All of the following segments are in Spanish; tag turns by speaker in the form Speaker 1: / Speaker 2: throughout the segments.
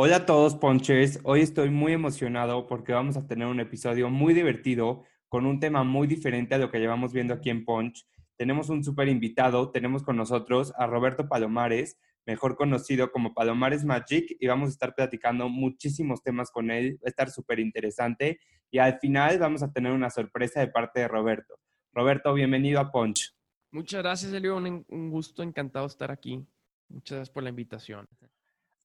Speaker 1: Hola a todos, Ponchers. Hoy estoy muy emocionado porque vamos a tener un episodio muy divertido con un tema muy diferente a lo que llevamos viendo aquí en Punch. Tenemos un súper invitado, tenemos con nosotros a Roberto Palomares, mejor conocido como Palomares Magic, y vamos a estar platicando muchísimos temas con él. Va a estar súper interesante y al final vamos a tener una sorpresa de parte de Roberto. Roberto, bienvenido a Punch.
Speaker 2: Muchas gracias, Elio. Un, gusto, encantado estar aquí. Muchas gracias por la invitación.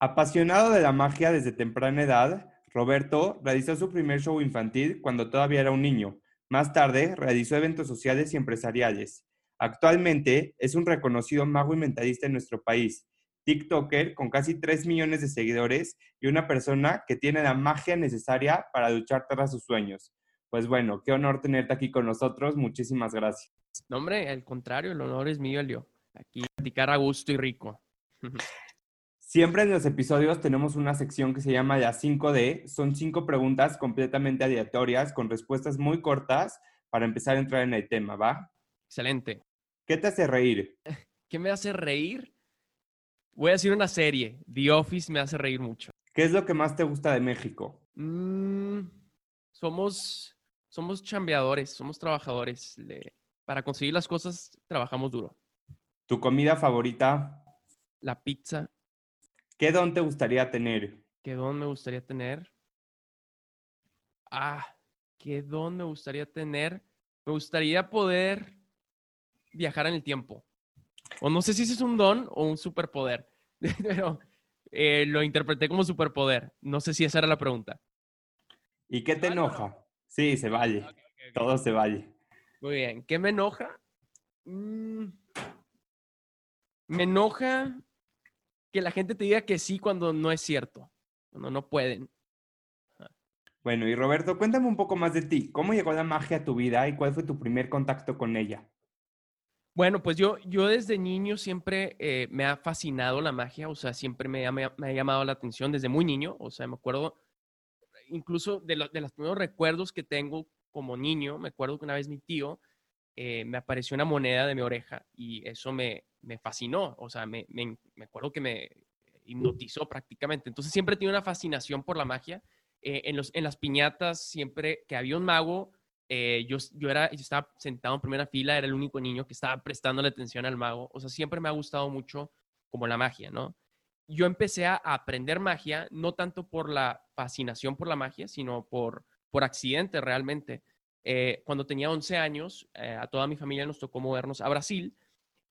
Speaker 1: Apasionado de la magia desde temprana edad, Roberto realizó su primer show infantil cuando todavía era un niño. Más tarde realizó eventos sociales y empresariales. Actualmente es un reconocido mago y mentalista en nuestro país, TikToker con casi 3 millones de seguidores y una persona que tiene la magia necesaria para luchar tras sus sueños. Pues bueno, qué honor tenerte aquí con nosotros. Muchísimas gracias.
Speaker 2: No, hombre, al contrario, el honor es mío, Elio. Aquí platicar a gusto y rico.
Speaker 1: Siempre en los episodios tenemos una sección que se llama la 5D. Son cinco preguntas completamente aleatorias con respuestas muy cortas para empezar a entrar en el tema, ¿va?
Speaker 2: Excelente.
Speaker 1: ¿Qué te hace reír?
Speaker 2: ¿Qué me hace reír? Voy a decir una serie. The Office me hace reír mucho.
Speaker 1: ¿Qué es lo que más te gusta de México?
Speaker 2: Mm, somos, somos chambeadores, somos trabajadores. Le- para conseguir las cosas trabajamos duro.
Speaker 1: ¿Tu comida favorita?
Speaker 2: La pizza,
Speaker 1: ¿Qué don te gustaría tener?
Speaker 2: ¿qué don me gustaría tener? Ah, ¿qué don me gustaría tener? Me gustaría poder viajar en el tiempo. O no sé si ese es un don o un superpoder, pero eh, lo interpreté como superpoder. No sé si esa era la pregunta.
Speaker 1: ¿Y qué te
Speaker 2: Ah, no, no.
Speaker 1: enoja? Sí, se vale. Todo se vale.
Speaker 2: Muy bien. ¿Qué me enoja? Mm, me enoja que la gente te diga que sí cuando no es cierto, cuando no pueden.
Speaker 1: Bueno, y Roberto, cuéntame un poco más de ti. ¿Cómo llegó la magia a tu vida y cuál fue tu primer contacto con ella?
Speaker 2: Bueno, pues yo, yo desde niño siempre eh, me ha fascinado la magia, o sea, siempre me ha, me ha- me ha llamado la atención desde muy niño, o sea, me acuerdo incluso de, lo- de los primeros recuerdos que tengo como niño, me acuerdo que una vez mi tío eh, me apareció una moneda de mi oreja y eso me, me fascinó, o sea, me, me, me acuerdo que me hipnotizó prácticamente, entonces siempre tenido una fascinación por la magia, eh, en, los, en las piñatas siempre que había un mago, eh, yo, yo, era, yo estaba sentado en primera fila, era el único niño que estaba prestando atención al mago. O sea, siempre me ha gustado mucho como la magia, ¿no? Yo empecé a aprender magia, no tanto por la fascinación por la magia, sino por, por accidente realmente. Eh, cuando tenía 11 años, a toda mi familia nos tocó movernos a Brasil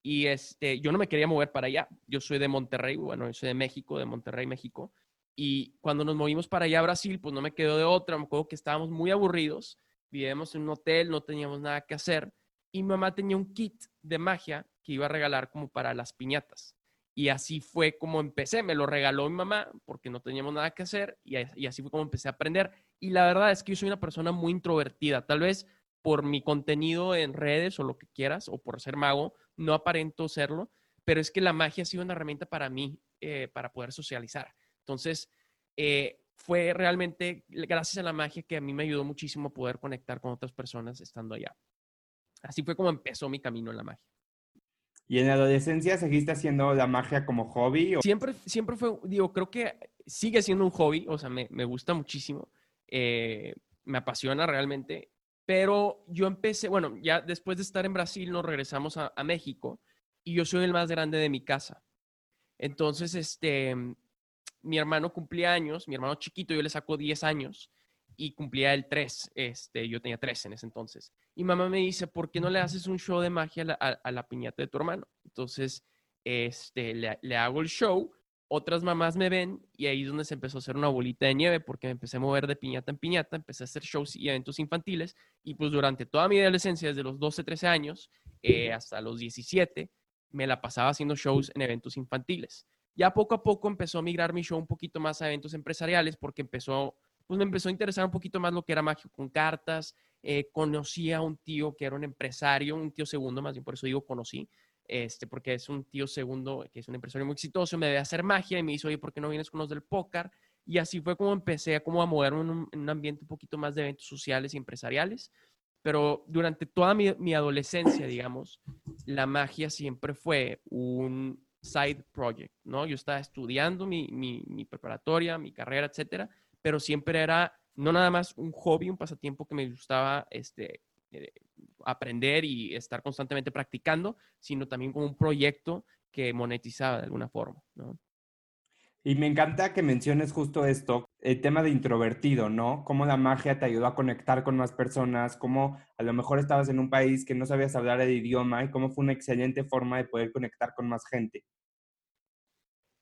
Speaker 2: y este, yo no me quería mover para allá. Yo soy de Monterrey, bueno, yo soy de México, de Monterrey, México. Y cuando nos movimos para allá a Brasil, pues no me quedó de otra. Me acuerdo que estábamos muy aburridos vivíamos en un hotel, no teníamos nada que hacer y mi mamá tenía un kit de magia que iba a regalar como para las piñatas. Y así fue como empecé, me lo regaló mi mamá porque no teníamos nada que hacer y, y así fue como empecé a aprender. Y la verdad es que yo soy una persona muy introvertida, tal vez por mi contenido en redes o lo que quieras, o por ser mago, no aparento serlo, pero es que la magia ha sido una herramienta para mí, eh, para poder socializar. Entonces, eh, fue realmente gracias a la magia que a mí me ayudó muchísimo a poder conectar con otras personas estando allá. Así fue como empezó mi camino en la magia.
Speaker 1: ¿Y en la adolescencia seguiste haciendo la magia como hobby? O...
Speaker 2: Siempre, siempre fue, digo, creo que sigue siendo un hobby, o sea, me, me gusta muchísimo, eh, me apasiona realmente, pero yo empecé, bueno, ya después de estar en Brasil nos regresamos a, México y yo soy el más grande de mi casa. Entonces, este, mi hermano cumplía años, mi hermano chiquito, yo le saco 10 años y cumplía el 3, este, yo tenía 3 en ese entonces. Y mamá me dice, ¿por qué no le haces un show de magia a la, a, a la piñata de tu hermano? Entonces, este, le, le, hago el show, otras mamás me ven y ahí es donde se empezó a hacer una bolita de nieve porque me empecé a mover de piñata en piñata, empecé a hacer shows y eventos infantiles y pues durante toda mi adolescencia, desde los 12, 13 años eh, hasta los 17, me la pasaba haciendo shows en eventos infantiles. Ya poco a poco empezó a migrar mi show un poquito más a eventos empresariales porque empezó pues me empezó a interesar un poquito más lo que era magia con cartas. Eh, conocí a un tío que era un empresario, un tío segundo, más bien por eso digo conocí, este, porque es un tío segundo que es un empresario muy exitoso, me debe hacer magia y me dice, oye, ¿por qué no vienes con los del póker? Y así fue como empecé a, como a moverme en un, en un ambiente un poquito más de eventos sociales y empresariales. Pero durante toda mi, mi adolescencia, digamos, la magia siempre fue un side project, ¿no? Yo estaba estudiando mi, mi, mi preparatoria, mi carrera, etcétera, pero siempre era no nada más un hobby, un pasatiempo que me gustaba este, eh, aprender y estar constantemente practicando, sino también como un proyecto que monetizaba de alguna forma, ¿no?
Speaker 1: Y me encanta que menciones justo esto, el tema de introvertido, ¿no? Cómo la magia te ayudó a conectar con más personas, cómo a lo mejor estabas en un país que no sabías hablar el idioma y cómo fue una excelente forma de poder conectar con más gente.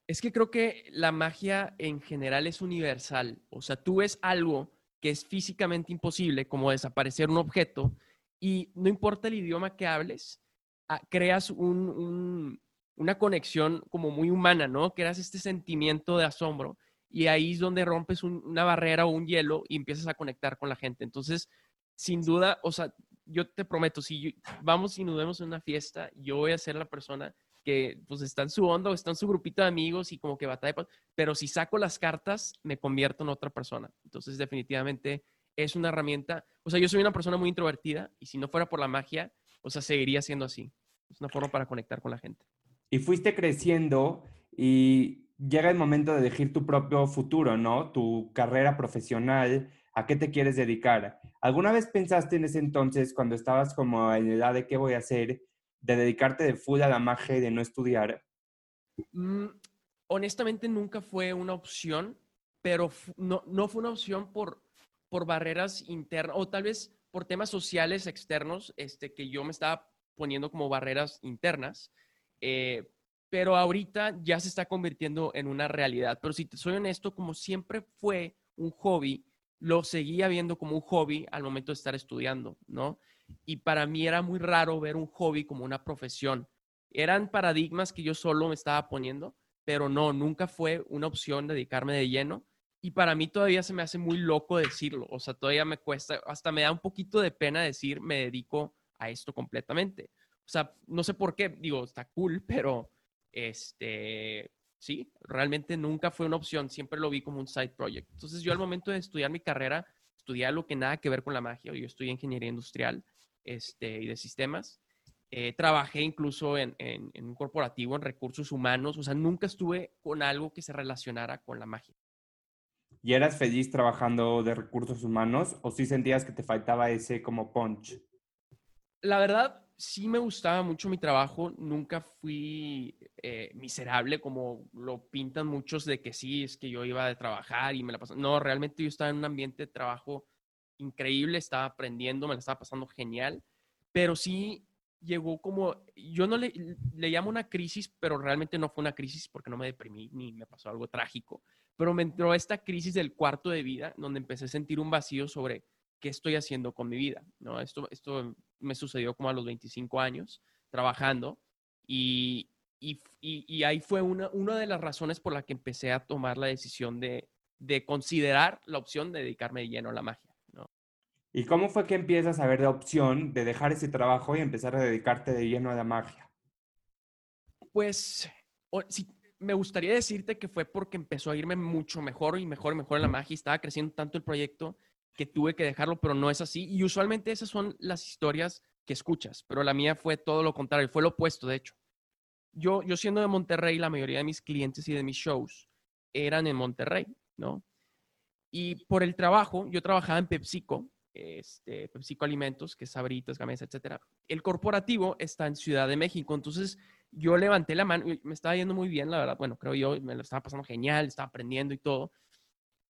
Speaker 2: Es que creo que la magia en general es universal. O sea, tú ves algo que es físicamente imposible, como desaparecer un objeto, y no importa el idioma que hables, ah, creas un, un una conexión como muy humana, ¿no? Eras este sentimiento de asombro y ahí es donde rompes una barrera o un hielo y empiezas a conectar con la gente. Entonces, sin duda, o sea, yo te prometo, si vamos y nos vemos en una fiesta, yo voy a ser la persona que pues está en su onda o está en su grupito de amigos y como que batalla, pero si saco las cartas, me convierto en otra persona. Entonces, definitivamente es una herramienta. O sea, yo soy una persona muy introvertida y si no fuera por la magia, o sea, seguiría siendo así. Es una forma para conectar con la gente
Speaker 1: y fuiste creciendo y llega el momento de elegir tu propio futuro, ¿no? Tu carrera profesional, a qué te quieres dedicar. ¿Alguna vez pensaste en ese entonces, cuando estabas como en la edad de qué voy a hacer, de dedicarte de full a la magia y de no estudiar?
Speaker 2: Mm, honestamente nunca fue una opción, pero no, no fue una opción por, por barreras internas o tal vez por temas sociales externos este, que yo me estaba poniendo como barreras internas. Eh, pero ahorita ya se está convirtiendo en una realidad. Pero si te soy honesto, como siempre fue un hobby, lo seguía viendo como un hobby al momento de estar estudiando, ¿no? Y para mí era muy raro ver un hobby como una profesión. Eran paradigmas que yo solo me estaba poniendo, pero no, nunca fue una opción dedicarme de lleno. Y para mí todavía se me hace muy loco decirlo. O sea, todavía me cuesta, hasta me da un poquito de pena decir me dedico a esto completamente. O sea, no sé por qué, digo, está cool, pero este, sí, realmente nunca fue una opción, siempre lo vi como un side project. Entonces yo al momento de estudiar mi carrera, estudié algo que nada que ver con la magia, yo estudié ingeniería industrial este, y de sistemas. Eh, trabajé incluso en, en, en, un corporativo, en recursos humanos, o sea, nunca estuve con algo que se relacionara con la magia.
Speaker 1: ¿Y eras feliz trabajando de recursos humanos o sí sentías que te faltaba ese como punch?
Speaker 2: La verdad, sí me gustaba mucho mi trabajo, nunca fui eh, miserable como lo pintan muchos de que sí, es que yo iba a trabajar y me la pasaba. No, realmente yo estaba en un ambiente de trabajo increíble, estaba aprendiendo, me la estaba pasando genial, pero sí llegó como, yo no le, le llamo una crisis, pero realmente no fue una crisis porque no me deprimí ni me pasó algo trágico, pero me entró esta crisis del cuarto de vida, donde empecé a sentir un vacío sobre qué estoy haciendo con mi vida, ¿no? Esto, esto me sucedió como a los 25 años trabajando y, y, y, ahí fue una, una de las razones por la que empecé a tomar la decisión de, de considerar la opción de dedicarme de lleno a la magia, ¿no?
Speaker 1: ¿Y cómo fue que empiezas a ver la opción de dejar ese trabajo y empezar a dedicarte de lleno a la magia?
Speaker 2: Pues, si, me gustaría decirte que fue porque empezó a irme mucho mejor y mejor y mejor en la magia y estaba creciendo tanto el proyecto que tuve que dejarlo, pero no es así. Y usualmente esas son las historias que escuchas, pero la mía fue todo lo contrario, fue lo opuesto, de hecho. Yo, yo siendo de Monterrey, la mayoría de mis clientes y de mis shows eran en Monterrey, ¿no? Y por el trabajo, yo trabajaba en PepsiCo, este, PepsiCo Alimentos, que es Sabritas, Gamesa, etcétera. El corporativo está en Ciudad de México, entonces yo levanté la mano, me estaba yendo muy bien, la verdad, bueno, creo yo, me lo estaba pasando genial, estaba aprendiendo y todo,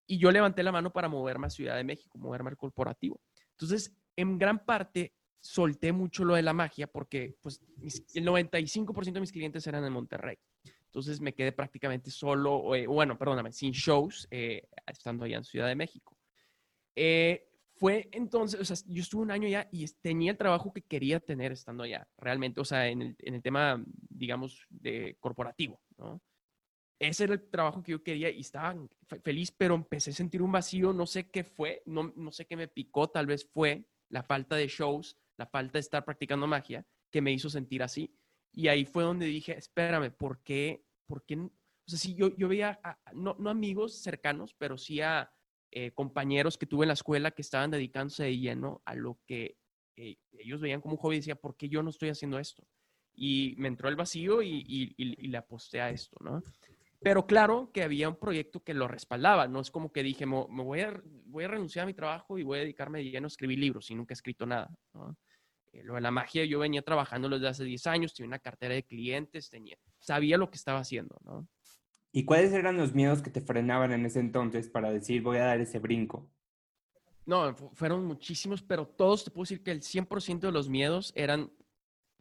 Speaker 2: y yo levanté la mano para moverme a Ciudad de México, moverme al corporativo. Entonces, en gran parte, solté mucho lo de la magia porque pues, el 95% de mis clientes eran en Monterrey. Entonces me quedé prácticamente solo, eh, bueno, perdóname, sin shows, eh, estando allá en Ciudad de México. Eh, fue entonces, o sea, yo estuve un año allá y tenía el trabajo que quería tener estando allá, realmente, o sea, en el, en el tema, digamos, de corporativo, ¿no? ese era el trabajo que yo quería y estaba feliz, pero empecé a sentir un vacío, no sé qué fue, no, no sé qué me picó, tal vez fue la falta de shows, la falta de estar practicando magia, que me hizo sentir así. Y ahí fue donde dije, espérame, ¿por qué? ¿Por qué? O sea, sí, yo, yo veía, no, no amigos cercanos, pero sí a eh, compañeros que tuve en la escuela que estaban dedicándose de lleno a lo que eh, ellos veían como un hobby y decía, ¿por qué yo no estoy haciendo esto? Y me entró el vacío y, le aposté a esto, ¿no? Pero claro que había un proyecto que lo respaldaba, no es como que dije, me, voy, a, voy a renunciar a mi trabajo y voy a dedicarme de lleno a escribir libros y nunca he escrito nada, ¿no? Eh, lo de la magia, yo venía trabajando desde hace 10 años, tenía una cartera de clientes, tenía, sabía lo que estaba haciendo, ¿no?
Speaker 1: ¿Y cuáles eran los miedos que te frenaban en ese entonces para decir voy a dar ese brinco?
Speaker 2: No, fueron muchísimos, pero todos te puedo decir que el 100% de los miedos eran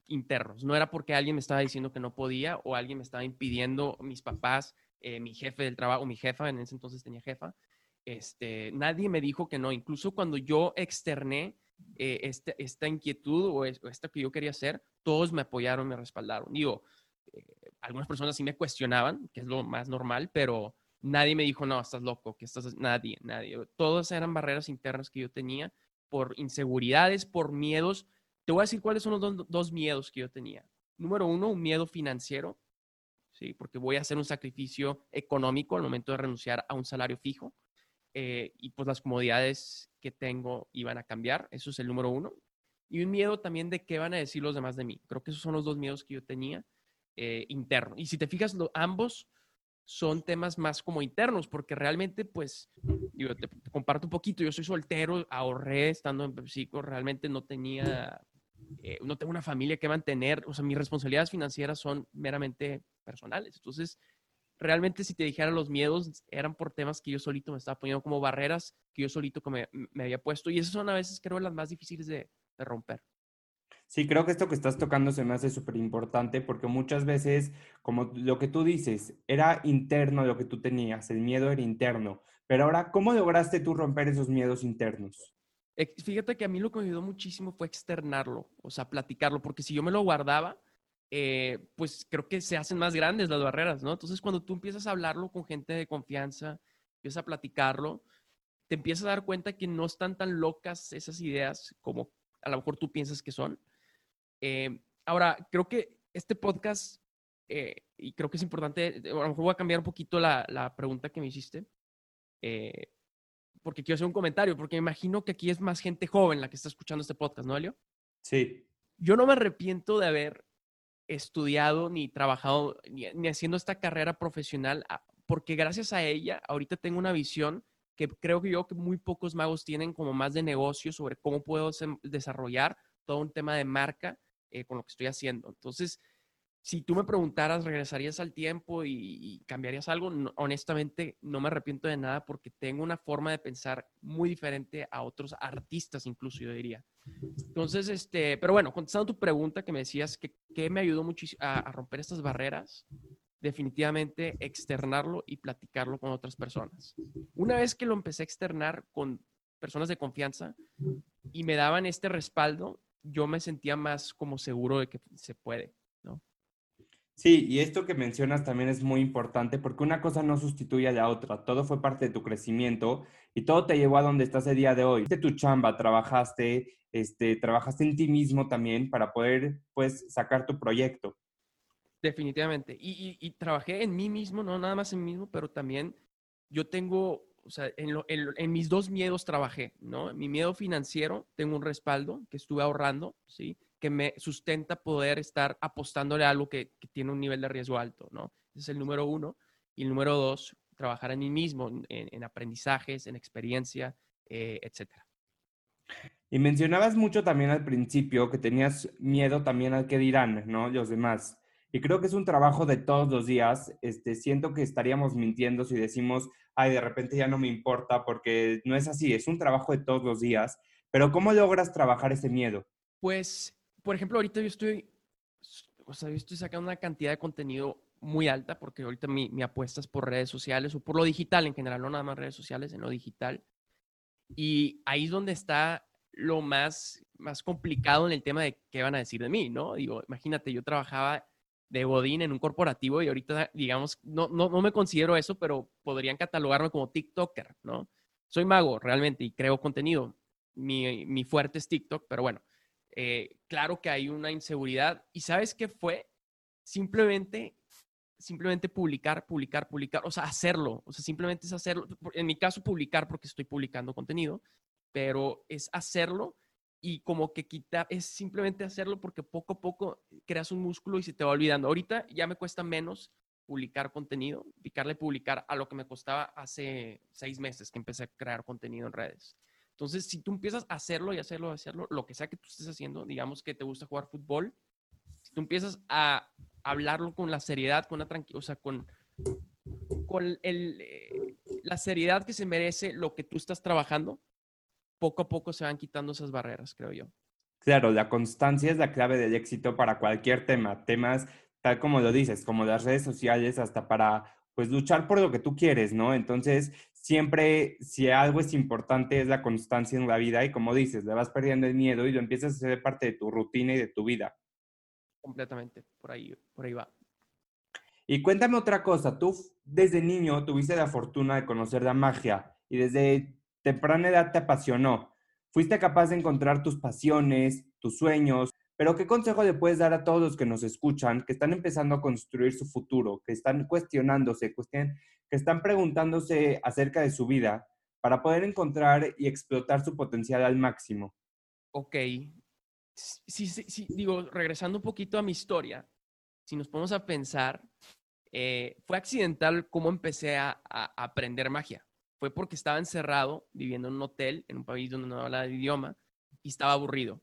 Speaker 2: internos. No era porque alguien me estaba diciendo que no podía o alguien me estaba impidiendo, mis papás, eh, mi jefe del trabajo, mi jefa, en ese entonces tenía jefa. Este, nadie me dijo que no. Incluso cuando yo externé eh, este, esta inquietud o, esto que yo quería hacer, todos me apoyaron, me respaldaron. Digo, eh, algunas personas sí me cuestionaban, que es lo más normal, pero nadie me dijo, no, estás loco, que estás, nadie, nadie. Todas eran barreras internas que yo tenía por inseguridades, por miedos. Te voy a decir cuáles son los dos, miedos que yo tenía. Número uno, un miedo financiero, ¿sí? Porque voy a hacer un sacrificio económico al momento de renunciar a un salario fijo. Eh, y pues las comodidades que tengo iban a cambiar. Eso es el número uno. Y un miedo también de qué van a decir los demás de mí. Creo que esos son los dos miedos que yo tenía eh. Y si te fijas, ambos son temas más como internos, porque realmente, pues, yo te, comparto un poquito, yo soy soltero, ahorré estando en PepsiCo, realmente no tenía, eh, no tengo una familia que mantener, o sea, mis responsabilidades financieras son meramente personales. Entonces, realmente si te dijera los miedos eran por temas que yo solito me estaba poniendo como barreras que yo solito me, me había puesto y esas son a veces creo las más difíciles de, de romper.
Speaker 1: Sí, creo que esto que estás tocando se me hace súper importante porque muchas veces, como lo que tú dices, era interno lo que tú tenías, el miedo era interno, pero ahora, ¿cómo lograste tú romper esos miedos internos?
Speaker 2: Fíjate que a mí lo que me ayudó muchísimo fue externarlo, o sea, platicarlo, porque si yo me lo guardaba, eh, pues creo que se hacen más grandes las barreras, ¿no? Entonces, cuando tú empiezas a hablarlo con gente de confianza, empiezas a platicarlo, te empiezas a dar cuenta que no están tan locas esas ideas como a lo mejor tú piensas que son. Eh, ahora, creo que este podcast, eh, y creo que es importante, a lo mejor voy a cambiar un poquito la, la pregunta que me hiciste, porque quiero hacer un comentario, porque me imagino que aquí es más gente joven la que está escuchando este podcast, ¿no, Elio?
Speaker 1: Sí.
Speaker 2: Yo no me arrepiento de haber estudiado ni trabajado ni, haciendo esta carrera profesional, ah, porque gracias a ella ahorita tengo una visión que creo que yo que muy pocos magos tienen como más de negocio sobre cómo puedo desarrollar todo un tema de marca eh, con lo que estoy haciendo. Entonces, si tú me preguntaras, ¿regresarías al tiempo y, cambiarías algo? honestamente, no me arrepiento de nada porque tengo una forma de pensar muy diferente a otros artistas, incluso yo diría. Entonces, este, pero bueno, contestando tu pregunta que me decías, que, me ayudó muchísimo a, a, romper estas barreras? Definitivamente externarlo y platicarlo con otras personas. Una vez que lo empecé a externar con personas de confianza y me daban este respaldo, yo me sentía más como seguro de que se puede.
Speaker 1: Sí, y esto que mencionas también es muy importante porque una cosa no sustituye a la otra. Todo fue parte de tu crecimiento y todo te llevó a donde estás el día de hoy. De tu chamba, trabajaste, este, trabajaste en ti mismo también para poder, pues, sacar tu proyecto.
Speaker 2: Definitivamente. Y, y, trabajé en mí mismo, no nada más en mí mismo, pero también yo tengo, o sea, en, en, en mis dos miedos trabajé, ¿no? Mi miedo financiero, tengo un respaldo que estuve ahorrando, ¿sí? que me sustenta poder estar apostándole a algo que, tiene un nivel de riesgo alto, ¿no? Ese es el número uno. Y el número dos, trabajar en mí mismo, en, aprendizajes, en experiencia, eh, etcétera.
Speaker 1: Y mencionabas mucho también al principio que tenías miedo también al que dirán, ¿no? Los demás. Y creo que es un trabajo de todos los días. Este, siento que estaríamos mintiendo si decimos, ay, de repente ya no me importa, porque no es así, es un trabajo de todos los días. Pero ¿cómo logras trabajar ese miedo?
Speaker 2: Pues por ejemplo, ahorita yo estoy, o sea, yo estoy sacando una cantidad de contenido muy alta porque ahorita mi, mi apuesta es por redes sociales o por lo digital en general, no nada más redes sociales, en lo digital. Y ahí es donde está lo más, más complicado en el tema de qué van a decir de mí, ¿no? Digo, imagínate, yo trabajaba de Godín en un corporativo y ahorita, digamos, no, no, no me considero eso, pero podrían catalogarme como TikToker, ¿no? Soy mago realmente y creo contenido. Mi, mi fuerte es TikTok, pero bueno, eh, claro que hay una inseguridad. ¿Y sabes qué fue? Simplemente, simplemente publicar, publicar, publicar, o sea, hacerlo. O sea, simplemente es hacerlo. En mi caso, publicar porque estoy publicando contenido, pero es hacerlo y como que quitar, es simplemente hacerlo porque poco a poco creas un músculo y se te va olvidando. Ahorita ya me cuesta menos publicar contenido, picarle publicar a lo que me costaba hace seis meses que empecé a crear contenido en redes. Entonces, si tú empiezas a hacerlo y hacerlo hacerlo, lo que sea que tú estés haciendo, digamos que te gusta jugar fútbol, si tú empiezas a hablarlo con la seriedad, con la tranquilidad, o sea, con, con el, eh, la seriedad que se merece lo que tú estás trabajando, poco a poco se van quitando esas barreras, creo yo.
Speaker 1: Claro, la constancia es la clave del éxito para cualquier tema, temas tal como lo dices, como las redes sociales, hasta para pues luchar por lo que tú quieres, ¿no? Entonces, siempre, si algo es importante, es la constancia en la vida y como dices, le vas perdiendo el miedo y lo empiezas a hacer parte de tu rutina y de tu vida.
Speaker 2: Completamente, por ahí, por ahí va.
Speaker 1: Y cuéntame otra cosa, tú desde niño tuviste la fortuna de conocer la magia y desde temprana edad te apasionó. Fuiste capaz de encontrar tus pasiones, tus sueños, pero ¿qué consejo le puedes dar a todos los que nos escuchan, que están empezando a construir su futuro, que están cuestionándose, que están preguntándose acerca de su vida para poder encontrar y explotar su potencial al máximo?
Speaker 2: Ok. Sí, sí, digo, regresando un poquito a mi historia, si nos ponemos a pensar, eh, fue accidental cómo empecé a aprender magia fue porque estaba encerrado, viviendo en un hotel, en un país donde no hablaba el idioma, y estaba aburrido.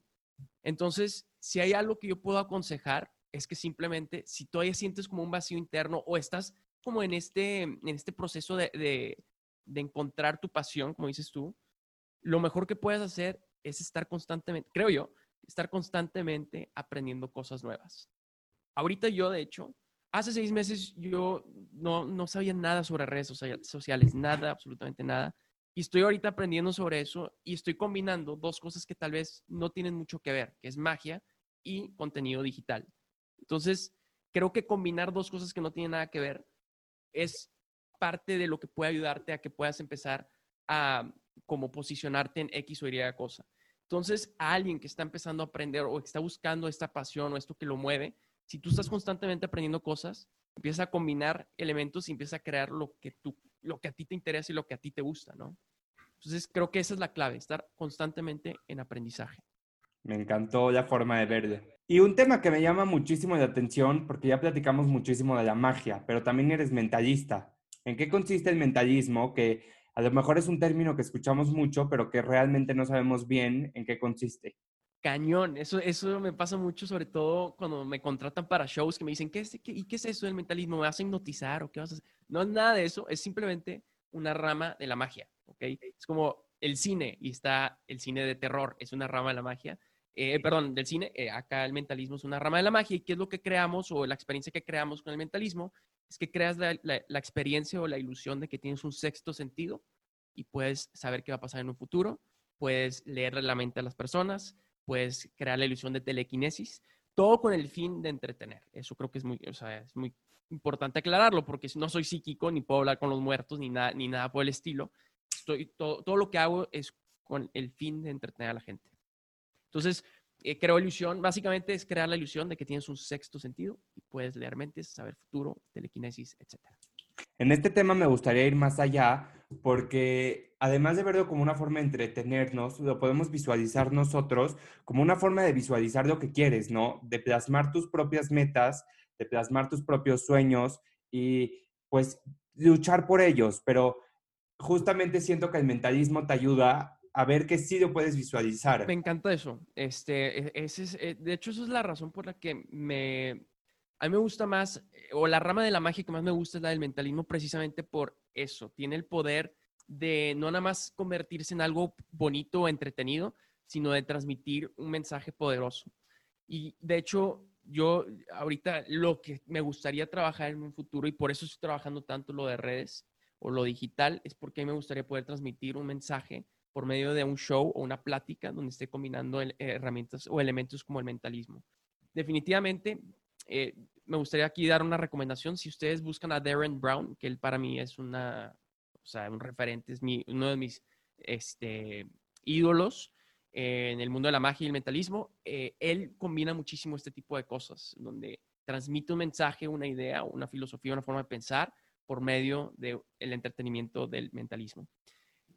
Speaker 2: Entonces, si hay algo que yo puedo aconsejar, es que simplemente, si todavía sientes como un vacío interno o estás como en este, en este proceso de, de, de encontrar tu pasión, como dices tú, lo mejor que puedes hacer es estar constantemente, creo yo, estar constantemente aprendiendo cosas nuevas. Ahorita yo, de hecho, hace seis meses yo no, no sabía nada sobre redes sociales, nada, absolutamente nada. Y estoy ahorita aprendiendo sobre eso y estoy combinando dos cosas que tal vez no tienen mucho que ver, que es magia y contenido digital. Entonces, creo que combinar dos cosas que no tienen nada que ver es parte de lo que puede ayudarte a que puedas empezar a como posicionarte en X o Y cosa. Entonces, a alguien que está empezando a aprender o que está buscando esta pasión o esto que lo mueve, si tú estás constantemente aprendiendo cosas, empiezas a combinar elementos y empiezas a crear lo que, tú, lo que a ti te interesa y lo que a ti te gusta, ¿no? Entonces, creo que esa es la clave, estar constantemente en aprendizaje.
Speaker 1: Me encantó la forma de verlo. Y un tema que me llama muchísimo la atención, porque ya platicamos muchísimo de la magia, pero también eres mentalista. ¿En qué consiste el mentalismo? Que a lo mejor es un término que escuchamos mucho, pero que realmente no sabemos bien en qué consiste
Speaker 2: cañón. Eso, eso me pasa mucho, sobre todo cuando me contratan para shows que me dicen, ¿qué es, qué, ¿y qué es eso del mentalismo? ¿Me vas a hipnotizar o qué vas a hacer? No es nada de eso, es simplemente una rama de la magia, ¿ok? Es como el cine y está el cine de terror, es una rama de la magia. Eh, perdón, del cine, eh, acá el mentalismo es una rama de la magia y qué es lo que creamos o la experiencia que creamos con el mentalismo es que creas la, la experiencia o la ilusión de que tienes un sexto sentido y puedes saber qué va a pasar en un futuro, puedes leer la mente a las personas, puedes crear la ilusión de telequinesis, todo con el fin de entretener. Eso creo que es muy, es muy importante aclararlo porque no soy psíquico, ni puedo hablar con los muertos, ni nada, ni nada por el estilo. Estoy, todo, todo lo que hago es con el fin de entretener a la gente. Entonces, eh, creo ilusión, básicamente es crear la ilusión de que tienes un sexto sentido y puedes leer mentes, saber futuro, telequinesis, etc.
Speaker 1: En este tema me gustaría ir más allá porque además de verlo como una forma de entretenernos, lo podemos visualizar nosotros como una forma de visualizar lo que quieres, ¿no? De plasmar tus propias metas, de plasmar tus propios sueños y pues luchar por ellos, pero justamente siento que el mentalismo te ayuda a ver que sí lo puedes visualizar.
Speaker 2: Me encanta eso. Este, e, ese es, eh, de hecho, esa es la razón por la que me, a mí me gusta más, eh, o la rama de la magia que más me gusta es la del mentalismo precisamente por eso. Tiene el poder de no nada más convertirse en algo bonito o entretenido, sino de transmitir un mensaje poderoso. Y de hecho, yo ahorita lo que me gustaría trabajar en un futuro, y por eso estoy trabajando tanto lo de redes o lo digital, es porque me gustaría poder transmitir un mensaje por medio de un show o una plática donde esté combinando herramientas o elementos como el mentalismo. Definitivamente eh, me gustaría aquí dar una recomendación. Si ustedes buscan a Darren Brown, que él para mí es una, o sea, un referente, es uno de mis este, ídolos en el mundo de la magia y el mentalismo, eh, él combina muchísimo este tipo de cosas, donde transmite un mensaje, una idea, una filosofía, una forma de pensar por medio del entretenimiento del mentalismo.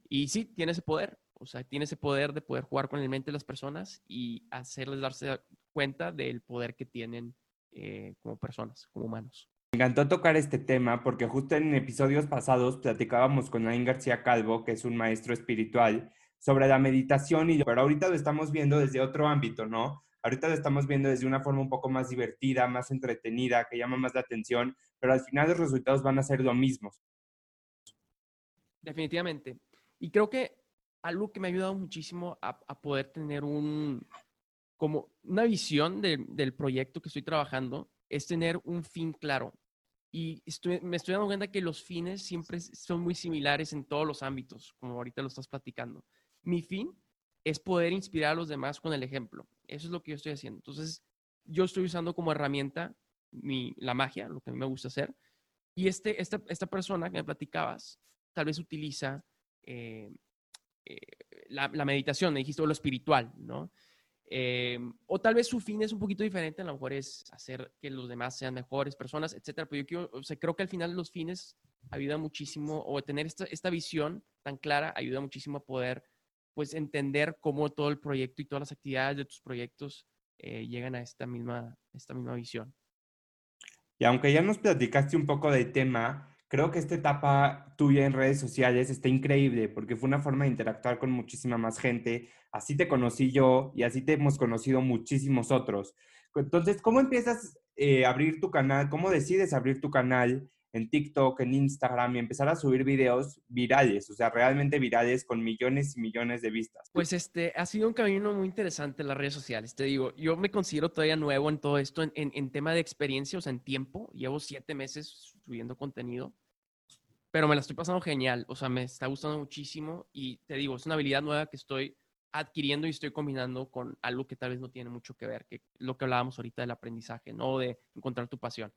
Speaker 2: Y sí, tiene ese poder, o sea, tiene ese poder de poder jugar con el mente de las personas y hacerles darse cuenta del poder que tienen eh, como personas, como humanos.
Speaker 1: Me encantó tocar este tema porque justo en episodios pasados platicábamos con Ain García Calvo, que es un maestro espiritual, sobre la meditación, y, pero ahorita lo estamos viendo desde otro ámbito, ¿no? Ahorita lo estamos viendo desde una forma un poco más divertida, más entretenida, que llama más la atención, pero al final los resultados van a ser lo mismo.
Speaker 2: Definitivamente. Y creo que algo que me ha ayudado muchísimo a, poder tener un, como una visión del proyecto que estoy trabajando es tener un fin claro. Y estoy, me estoy dando cuenta que los fines siempre son muy similares en todos los ámbitos, como ahorita lo estás platicando. Mi fin es poder inspirar a los demás con el ejemplo. Eso es lo que yo estoy haciendo. Entonces, yo estoy usando como herramienta mi, la magia, lo que a mí me gusta hacer. Y este, esta, esta persona que me platicabas, tal vez utiliza eh, eh, la, meditación, me dijiste, o lo espiritual, ¿no? Eh, o tal vez su fin es un poquito diferente, a lo mejor es hacer que los demás sean mejores personas, etcétera. Pero yo creo que al final los fines ayuda muchísimo, o tener esta, visión tan clara ayuda muchísimo a poder, pues, entender cómo todo el proyecto y todas las actividades de tus proyectos llegan a esta misma, esta misma visión.
Speaker 1: Y aunque ya nos platicaste un poco del tema, creo que esta etapa tuya en redes sociales está increíble porque fue una forma de interactuar con muchísima más gente. Así te conocí yo y así te hemos conocido muchísimos otros. Entonces, ¿cómo empiezas eh, a abrir tu canal? ¿Cómo decides abrir tu canal? En TikTok, en Instagram y empezar a subir videos virales, o sea, realmente virales con millones y millones de vistas.
Speaker 2: Pues este, ha sido un camino muy interesante las redes sociales. Te digo, yo me considero todavía nuevo en todo esto, en, en, tema de experiencia, o sea, en tiempo. Llevo siete meses subiendo contenido, pero me la estoy pasando genial, o sea, me está gustando muchísimo y te digo, es una habilidad nueva que estoy adquiriendo y estoy combinando con algo que tal vez no tiene mucho que ver, que lo que hablábamos ahorita del aprendizaje, ¿no? De encontrar tu pasión.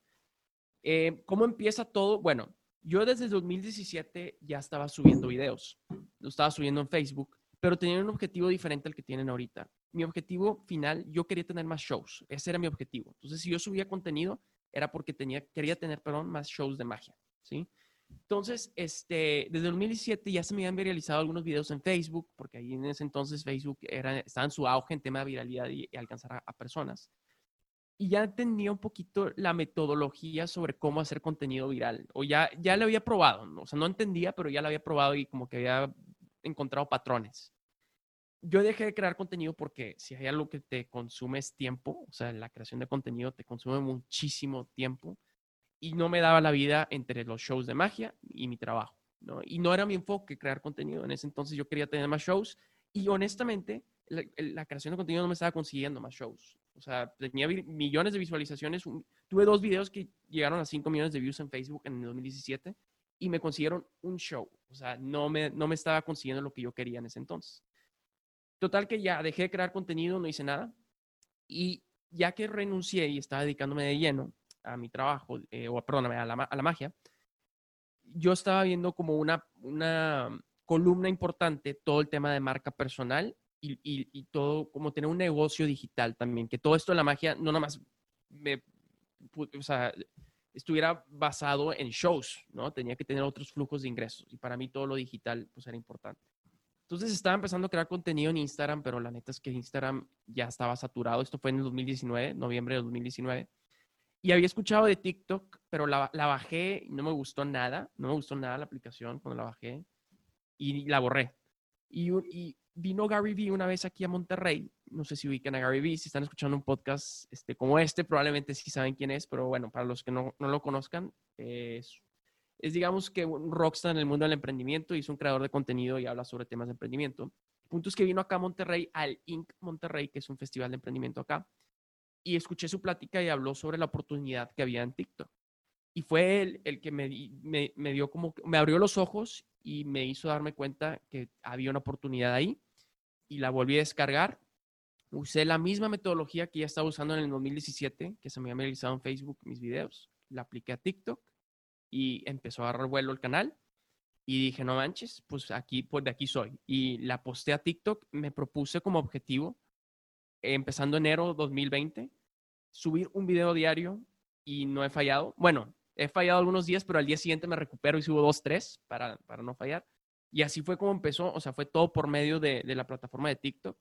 Speaker 2: Eh, ¿Cómo empieza todo? Bueno, yo desde 2017 ya estaba subiendo videos. Lo estaba subiendo en Facebook, pero tenía un objetivo diferente al que tienen ahorita. Mi objetivo final, yo quería tener más shows. Ese era mi objetivo. Entonces, si yo subía contenido, era porque tenía, quería tener, perdón, más shows de magia, ¿sí? Entonces, este, desde 2017 ya se me habían viralizado algunos videos en Facebook, porque ahí en ese entonces Facebook era, estaba en su auge en tema de viralidad y, alcanzar a personas y ya tenía un poquito la metodología sobre cómo hacer contenido viral. O ya, ya lo había probado, ¿no? o sea, no entendía, pero ya lo había probado y como que había encontrado patrones. Yo dejé de crear contenido porque si hay algo que te consume es tiempo, o sea, la creación de contenido te consume muchísimo tiempo y no me daba la vida entre los shows de magia y mi trabajo, ¿no? Y no era mi enfoque crear contenido. En ese entonces yo quería tener más shows y honestamente la, creación de contenido no me estaba consiguiendo más shows. O sea, tenía millones de visualizaciones. tuve dos videos que llegaron a 5 millones de views en Facebook en el 2017 y me consiguieron un show. O sea, no me, no me estaba consiguiendo lo que yo quería en ese entonces. Total que ya dejé de crear contenido, no hice nada. Y ya que renuncié y estaba dedicándome de lleno a mi trabajo, eh, o perdóname, a la, a la magia, yo estaba viendo como una, una columna importante todo el tema de marca personal y, todo, como tener un negocio digital también, que todo esto de la magia no nada más me, o sea, estuviera basado en shows, ¿no? Tenía que tener otros flujos de ingresos y para mí todo lo digital pues era importante. Entonces estaba empezando a crear contenido en Instagram, pero la neta es que Instagram ya estaba saturado. Esto fue en el 2019, noviembre de 2019. Y había escuchado de TikTok, pero la, la bajé y no me gustó nada. No me gustó nada la aplicación cuando la bajé y la borré. Y, y vino Gary Vee una vez aquí a Monterrey. No sé si ubican a Gary Vee, si están escuchando un podcast este, como este, probablemente sí saben quién es, pero bueno, para los que no, no lo conozcan, es, es, digamos que un rockstar en el mundo del emprendimiento y es un creador de contenido y habla sobre temas de emprendimiento. El punto es que vino acá a Monterrey, al Inc. Monterrey, que es un festival de emprendimiento acá, y escuché su plática y habló sobre la oportunidad que había en TikTok. Y fue él el que me, me, me dio como, me abrió los ojos y me hizo darme cuenta que había una oportunidad ahí y la volví a descargar usé la misma metodología que ya estaba usando en el 2017, que se me había realizado en Facebook mis videos, la apliqué a TikTok y empezó a agarrar vuelo el canal. Y dije, no manches, pues aquí, pues de aquí soy. Y la posté a TikTok, me propuse como objetivo, empezando enero 2020, subir un video diario y no he fallado. Bueno, he fallado algunos días, pero al día siguiente me recupero y subo dos, tres para, para no fallar. Y así fue como empezó, o sea, fue todo por medio de, la plataforma de TikTok.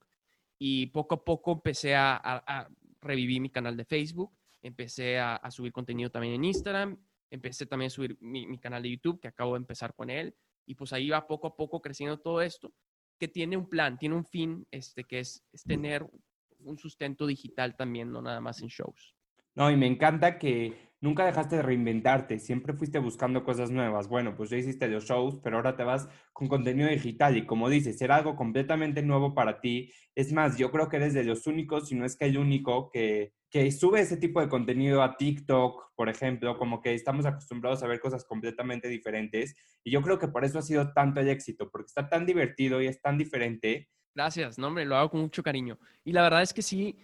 Speaker 2: Y poco a poco empecé a, revivir mi canal de Facebook, empecé a, a, subir contenido también en Instagram, empecé también a subir mi, mi, canal de YouTube, que acabo de empezar con él. Y pues ahí va poco a poco creciendo todo esto, que tiene un plan, tiene un fin, este, que es, es tener un sustento digital también, no nada más en shows.
Speaker 1: No, y me encanta que nunca dejaste de reinventarte, siempre fuiste buscando cosas nuevas. Bueno, pues ya hiciste los shows, pero ahora te vas con contenido digital y como dices, era algo completamente nuevo para ti. Es más, yo creo que eres de los únicos, si no es que el único, que, que sube ese tipo de contenido a TikTok, por ejemplo, como que estamos acostumbrados a ver cosas completamente diferentes. Y yo creo que por eso ha sido tanto el éxito, porque está tan divertido y es tan diferente.
Speaker 2: Gracias, no, hombre, lo hago con mucho cariño. Y la verdad es que sí,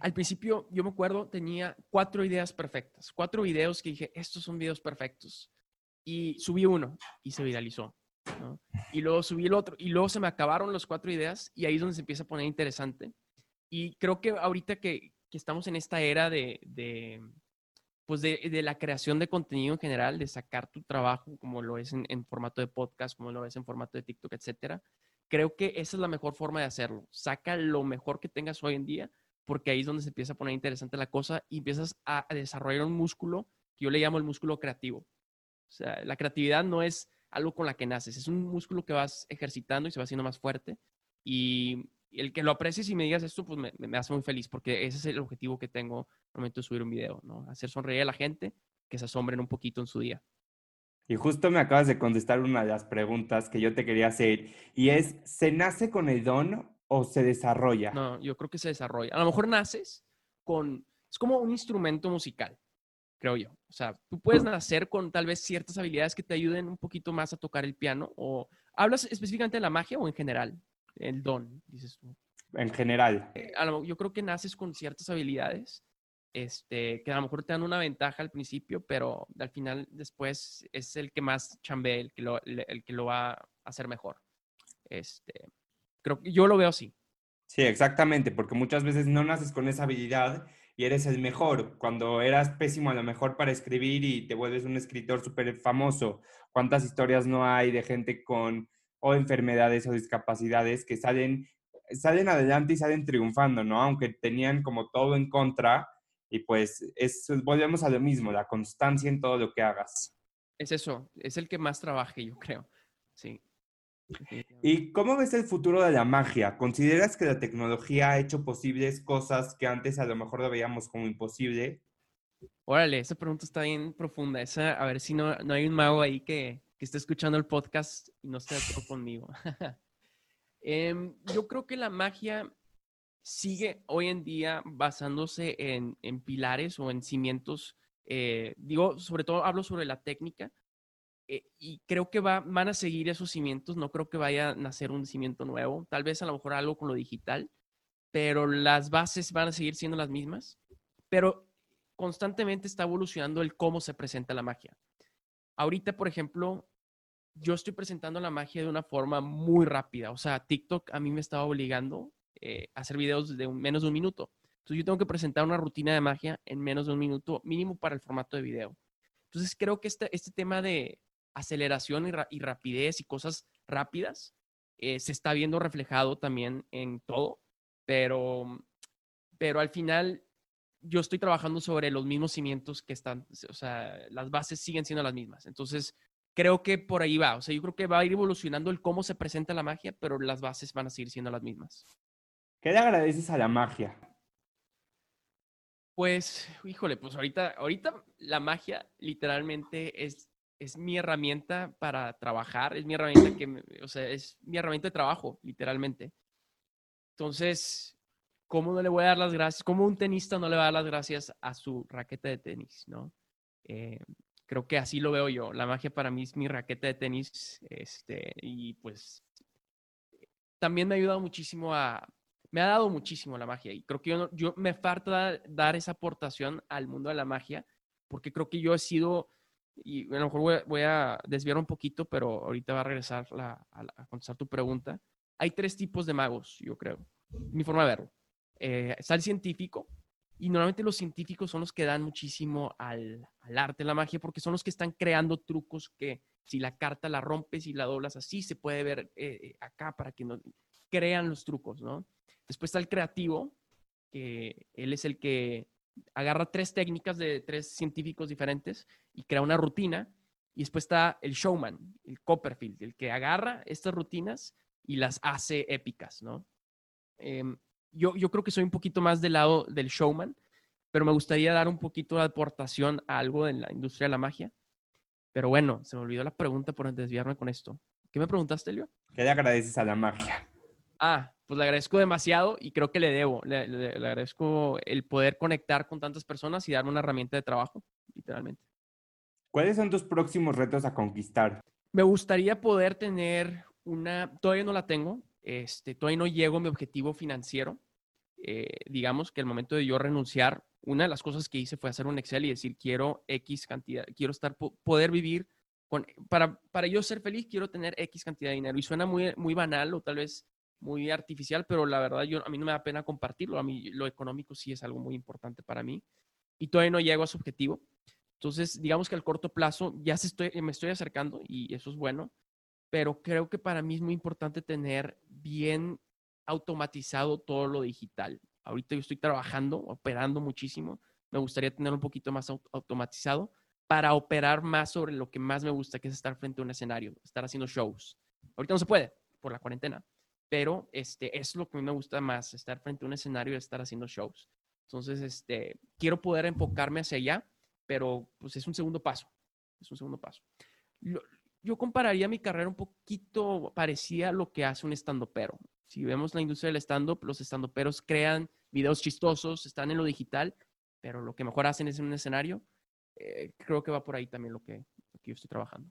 Speaker 2: al principio, yo me acuerdo, tenía cuatro ideas perfectas, cuatro videos que dije, estos son videos perfectos. Y subí uno y se viralizó. Y luego subí el otro y luego se me acabaron las cuatro ideas y ahí es donde se empieza a poner interesante. Y creo que ahorita que, estamos en esta era de, de pues de, la creación de contenido en general, de sacar tu trabajo como lo es en, en formato de podcast, como lo es en formato de TikTok, etcétera, creo que esa es la mejor forma de hacerlo. Saca lo mejor que tengas hoy en día porque ahí es donde se empieza a poner interesante la cosa y empiezas a desarrollar un músculo que yo le llamo el músculo creativo. O sea, la creatividad no es algo con la que naces, es un músculo que vas ejercitando y se va haciendo más fuerte. Y el que lo aprecies y me digas esto, pues me, hace muy feliz, porque ese es el objetivo que tengo al momento de subir un video, ¿no? Hacer sonreír a la gente, que se asombren un poquito en su día.
Speaker 1: Y justo me acabas de contestar una de las preguntas que yo te quería hacer, y es, ¿se nace con el don o se desarrolla?
Speaker 2: No, yo creo que se desarrolla. A lo mejor naces con, es como un instrumento musical, creo yo. O sea, tú puedes nacer con tal vez ciertas habilidades que te ayuden un poquito más a tocar el piano o hablas específicamente de la magia o en general, el don, dices tú.
Speaker 1: En general.
Speaker 2: Eh, yo creo que naces con ciertas habilidades este, que a lo mejor te dan una ventaja al principio, pero al final después es el que más chambea, el que lo, el que lo va a hacer mejor. Este, Creo que yo lo veo así.
Speaker 1: Sí, exactamente, porque muchas veces no naces con esa habilidad y eres el mejor. Cuando eras pésimo a lo mejor para escribir y te vuelves un escritor súper famoso, ¿cuántas historias no hay de gente con o enfermedades o discapacidades que salen, salen adelante y salen triunfando, ¿no? Aunque tenían como todo en contra y pues es, volvemos a lo mismo, la constancia en todo lo que hagas.
Speaker 2: Es eso, es el que más trabaje, yo creo. Sí.
Speaker 1: ¿Y cómo ves el futuro de la magia? ¿Consideras que la tecnología ha hecho posibles cosas que antes a lo mejor lo veíamos como imposible?
Speaker 2: Órale, esa pregunta está bien profunda. Esa, a ver si no, no hay un mago ahí que, que esté escuchando el podcast y no esté de acuerdo conmigo. eh, yo creo que la magia sigue hoy en día basándose en, en pilares o en cimientos. Eh, digo, sobre todo hablo sobre la técnica, eh, y creo que va, van a seguir esos cimientos, no creo que vaya a nacer un cimiento nuevo, tal vez a lo mejor algo con lo digital, pero las bases van a seguir siendo las mismas, pero constantemente está evolucionando el cómo se presenta la magia. Ahorita, por ejemplo, yo estoy presentando la magia de una forma muy rápida, o sea, TikTok a mí me estaba obligando eh, a hacer videos de menos de un minuto. Entonces yo tengo que presentar una rutina de magia en menos de un minuto mínimo para el formato de video. Entonces creo que este, este tema de, aceleración y, rapidez y cosas rápidas, eh, se está viendo reflejado también en todo, pero, pero al final yo estoy trabajando sobre los mismos cimientos que están, o sea, las bases siguen siendo las mismas. Entonces, creo que por ahí va. O sea, yo creo que va a ir evolucionando el cómo se presenta la magia, pero las bases van a seguir siendo las mismas.
Speaker 1: ¿Qué le agradeces a la magia?
Speaker 2: Pues, híjole, pues ahorita, ahorita la magia literalmente es es mi herramienta para trabajar, es mi herramienta que, o sea, es mi herramienta de trabajo, literalmente. Entonces, ¿cómo no le voy a dar las gracias? ¿Cómo un tenista no le va a dar las gracias a su raqueta de tenis, no? Eh, creo que así lo veo yo. La magia para mí es mi raqueta de tenis, este, y pues también me ha ayudado muchísimo a, me ha dado muchísimo la magia y creo que yo, yo me falta dar esa aportación al mundo de la magia porque creo que yo he sido, y a lo mejor voy, a desviar un poquito, pero ahorita va a regresar a, contestar tu pregunta. Hay tres tipos de magos, yo creo, mi forma de verlo. Eh, está el científico, y normalmente los científicos son los que dan muchísimo al, al, arte, la magia, porque son los que están creando trucos que si la carta la rompes y la doblas así, se puede ver eh, acá para que no crean los trucos, ¿no? Después está el creativo, que él es el que agarra tres técnicas de tres científicos diferentes y crea una rutina. Y después está el showman, el Copperfield, el que agarra estas rutinas y las hace épicas, ¿no? Em, yo, yo creo que soy un poquito más del lado del showman, pero me gustaría dar un poquito de aportación a algo en la industria de la magia. Pero bueno, se me olvidó la pregunta por desviarme con esto. ¿Qué me preguntaste, Leo?
Speaker 1: ¿Qué le agradeces a la magia?
Speaker 2: Ah, pues le agradezco demasiado y creo que le debo. Le, agradezco el poder conectar con tantas personas y darme una herramienta de trabajo, literalmente.
Speaker 1: ¿Cuáles son tus próximos retos a conquistar?
Speaker 2: Me gustaría poder tener una, todavía no la tengo, este, todavía no llego a mi objetivo financiero. Eh, digamos que el momento de yo renunciar, una de las cosas que hice fue hacer un Excel y decir, quiero X cantidad, quiero estar, poder vivir con, para, para yo ser feliz, quiero tener X cantidad de dinero. Y suena muy, muy banal o tal vez muy artificial, pero la verdad yo, a mí no me da pena compartirlo. A mí lo económico sí es algo muy importante para mí y todavía no llego a su objetivo. Entonces, digamos que al corto plazo ya me estoy acercando y eso es bueno, pero creo que para mí es muy importante tener bien automatizado todo lo digital. Ahorita yo estoy trabajando, operando muchísimo. Me gustaría tener un poquito más automatizado para operar más sobre lo que más me gusta, que es estar frente a un escenario, estar haciendo shows. Ahorita no se puede por la cuarentena, pero este, es lo que a mí me gusta más, estar frente a un escenario y estar haciendo shows. Entonces, este, quiero poder enfocarme hacia allá, pero pues es un segundo paso, es un segundo paso. yo compararía mi carrera un poquito parecida a lo que hace un estandopero. Si vemos la industria del stand-up, los estandoperos crean videos chistosos, están en lo digital, pero lo que mejor hacen es en un escenario. Eh, creo que va por ahí también lo que, lo que yo estoy trabajando.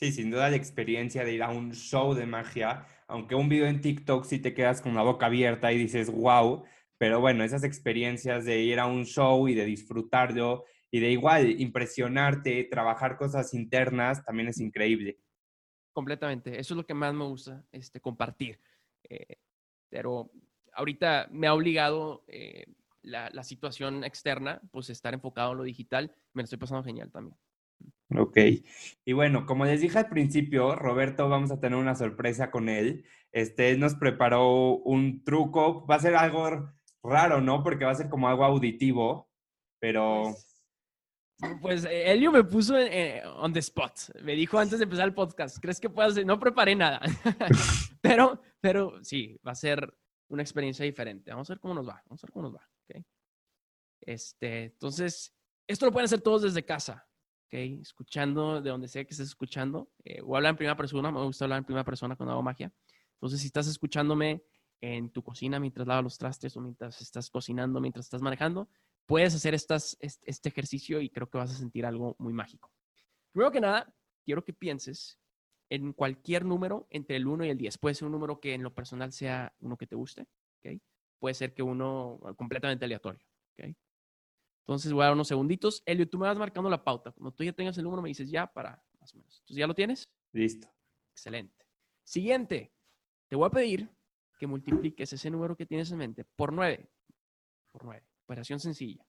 Speaker 1: Sí, sin duda la experiencia de ir a un show de magia, aunque un video en TikTok sí te quedas con la boca abierta y dices, wow, pero bueno, esas experiencias de ir a un show y de disfrutarlo y de igual impresionarte, trabajar cosas internas, también es increíble.
Speaker 2: Completamente, eso es lo que más me gusta, este, compartir. Eh, pero ahorita me ha obligado eh, la, la, situación externa, pues estar enfocado en lo digital, me lo estoy pasando genial también.
Speaker 1: Ok. Y bueno, como les dije al principio, Roberto, vamos a tener una sorpresa con él. Este, nos preparó un truco. Va a ser algo raro, ¿no? Porque va a ser como algo auditivo, pero...
Speaker 2: Pues, pues Elio me puso en, on the spot. Me dijo antes de empezar el podcast, ¿crees que puedas? No preparé nada. pero, pero sí, va a ser una experiencia diferente. Vamos a ver cómo nos va. Vamos a ver cómo nos va. ¿okay? Este, entonces, esto lo pueden hacer todos desde casa. Escuchando de donde sea que estés escuchando. Eh, o hablar en primera persona, me gusta hablar en primera persona cuando hago magia. Entonces, si estás escuchándome en tu cocina mientras lavas los trastes o mientras estás cocinando, mientras estás manejando, puedes hacer este ejercicio y creo que vas a sentir algo muy mágico. Primero que nada, quiero que pienses en cualquier número entre el 1 y el 10. Puede ser un número que en lo personal sea uno que te guste, ¿okay? Puede ser que uno completamente aleatorio, ¿okay? Entonces voy a dar unos segunditos. Elio, tú me vas marcando la pauta. Cuando tú ya tengas el número, me dices ya para más o menos. Entonces, ¿ya lo tienes?
Speaker 1: Listo.
Speaker 2: Excelente. Siguiente. Te voy a pedir que multipliques ese número que tienes en mente por 9. Por 9. Operación sencilla.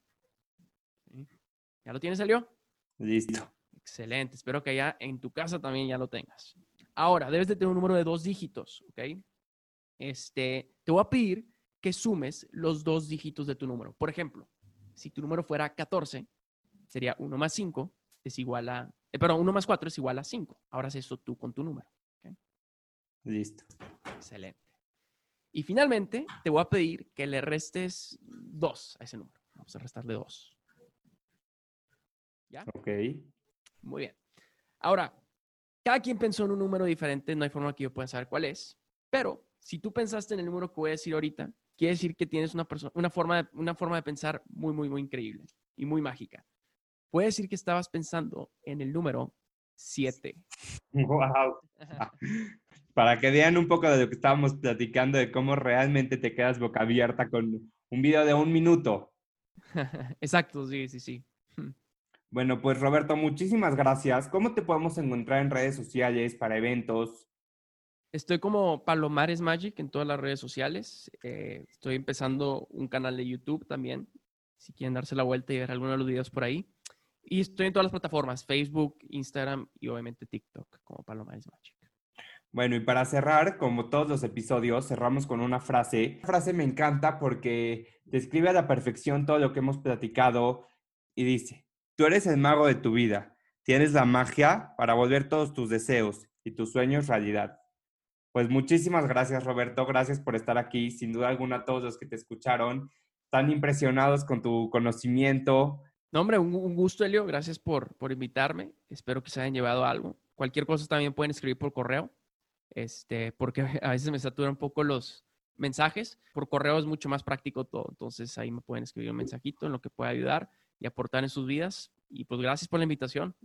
Speaker 2: ¿Ya lo tienes, Elio?
Speaker 1: Listo.
Speaker 2: Excelente. Espero que allá en tu casa también ya lo tengas. Ahora, debes de tener un número de dos dígitos, ¿ok? Este, te voy a pedir que sumes los dos dígitos de tu número. Por ejemplo, si tu número fuera 14, sería 1 más 5 es igual a, eh, perdón, 1 más 4 es igual a 5. Ahora haces eso tú con tu número.
Speaker 1: Listo.
Speaker 2: Excelente. Y finalmente, te voy a pedir que le restes 2 a ese número. Vamos a restarle 2.
Speaker 1: ¿Ya? Ok.
Speaker 2: Muy bien. Ahora, cada quien pensó en un número diferente, no hay forma que yo pueda saber cuál es, pero si tú pensaste en el número que voy a decir ahorita, quiere decir que tienes una, una, forma de, una forma de pensar muy, muy, muy increíble y muy mágica. Puede decir que estabas pensando en el número 7.
Speaker 1: ¡Wow! para que vean un poco de lo que estábamos platicando, de cómo realmente te quedas boca abierta con un video de un minuto.
Speaker 2: Exacto, sí, sí, sí.
Speaker 1: Bueno, pues Roberto, muchísimas gracias. ¿Cómo te podemos encontrar en redes sociales para eventos?
Speaker 2: Estoy como Palomares Magic en todas las redes sociales. Eh, estoy empezando un canal de YouTube también, si quieren darse la vuelta y ver algunos de los videos por ahí. Y estoy en todas las plataformas, Facebook, Instagram y obviamente TikTok, como Palomares Magic.
Speaker 1: Bueno, y para cerrar, como todos los episodios, cerramos con una frase. La frase me encanta porque describe a la perfección todo lo que hemos platicado y dice, Tú eres el mago de tu vida. Tienes la magia para volver todos tus deseos y tus sueños realidad. Pues muchísimas gracias, Roberto. Gracias por estar aquí. Sin duda alguna, todos los que te escucharon, están impresionados con tu conocimiento.
Speaker 2: No, hombre, un, gusto, Elio. Gracias por, por invitarme. Espero que se hayan llevado algo. Cualquier cosa también pueden escribir por correo, este, porque a veces me saturan un poco los mensajes. Por correo es mucho más práctico todo. Entonces ahí me pueden escribir un mensajito en lo que pueda ayudar y aportar en sus vidas. Y pues gracias por la invitación.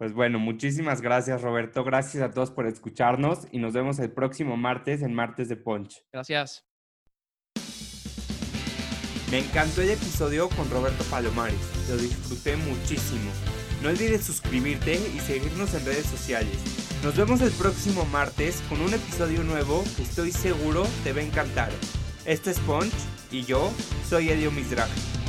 Speaker 1: Pues bueno, muchísimas gracias Roberto, gracias a todos por escucharnos y nos vemos el próximo martes en Martes de Punch.
Speaker 2: Gracias.
Speaker 1: Me encantó el episodio con Roberto Palomares, lo disfruté muchísimo. No olvides suscribirte y seguirnos en redes sociales. Nos vemos el próximo martes con un episodio nuevo que estoy seguro te va a encantar. Este es Punch y yo soy Edio Mizrahi.